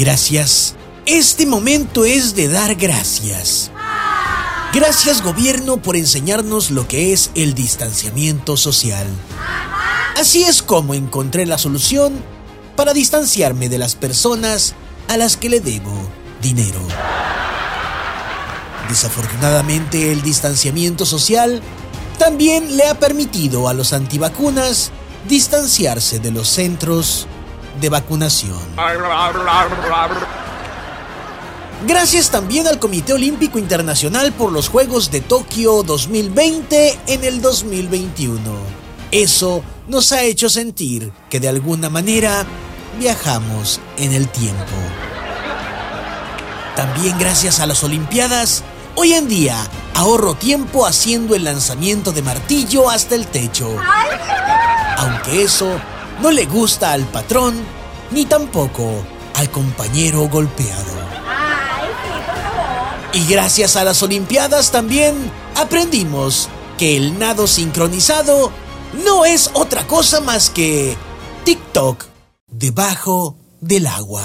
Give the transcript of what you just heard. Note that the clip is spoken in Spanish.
Gracias. Este momento es de dar gracias. Gracias gobierno por enseñarnos lo que es el distanciamiento social. Así es como encontré la solución para distanciarme de las personas a las que le debo dinero. Desafortunadamente el distanciamiento social también le ha permitido a los antivacunas distanciarse de los centros de vacunación. Gracias también al Comité Olímpico Internacional por los Juegos de Tokio 2020 en el 2021. Eso nos ha hecho sentir que de alguna manera viajamos en el tiempo. También gracias a las Olimpiadas, hoy en día ahorro tiempo haciendo el lanzamiento de martillo hasta el techo. Aunque eso no le gusta al patrón ni tampoco al compañero golpeado. Y gracias a las Olimpiadas también aprendimos que el nado sincronizado no es otra cosa más que TikTok debajo del agua.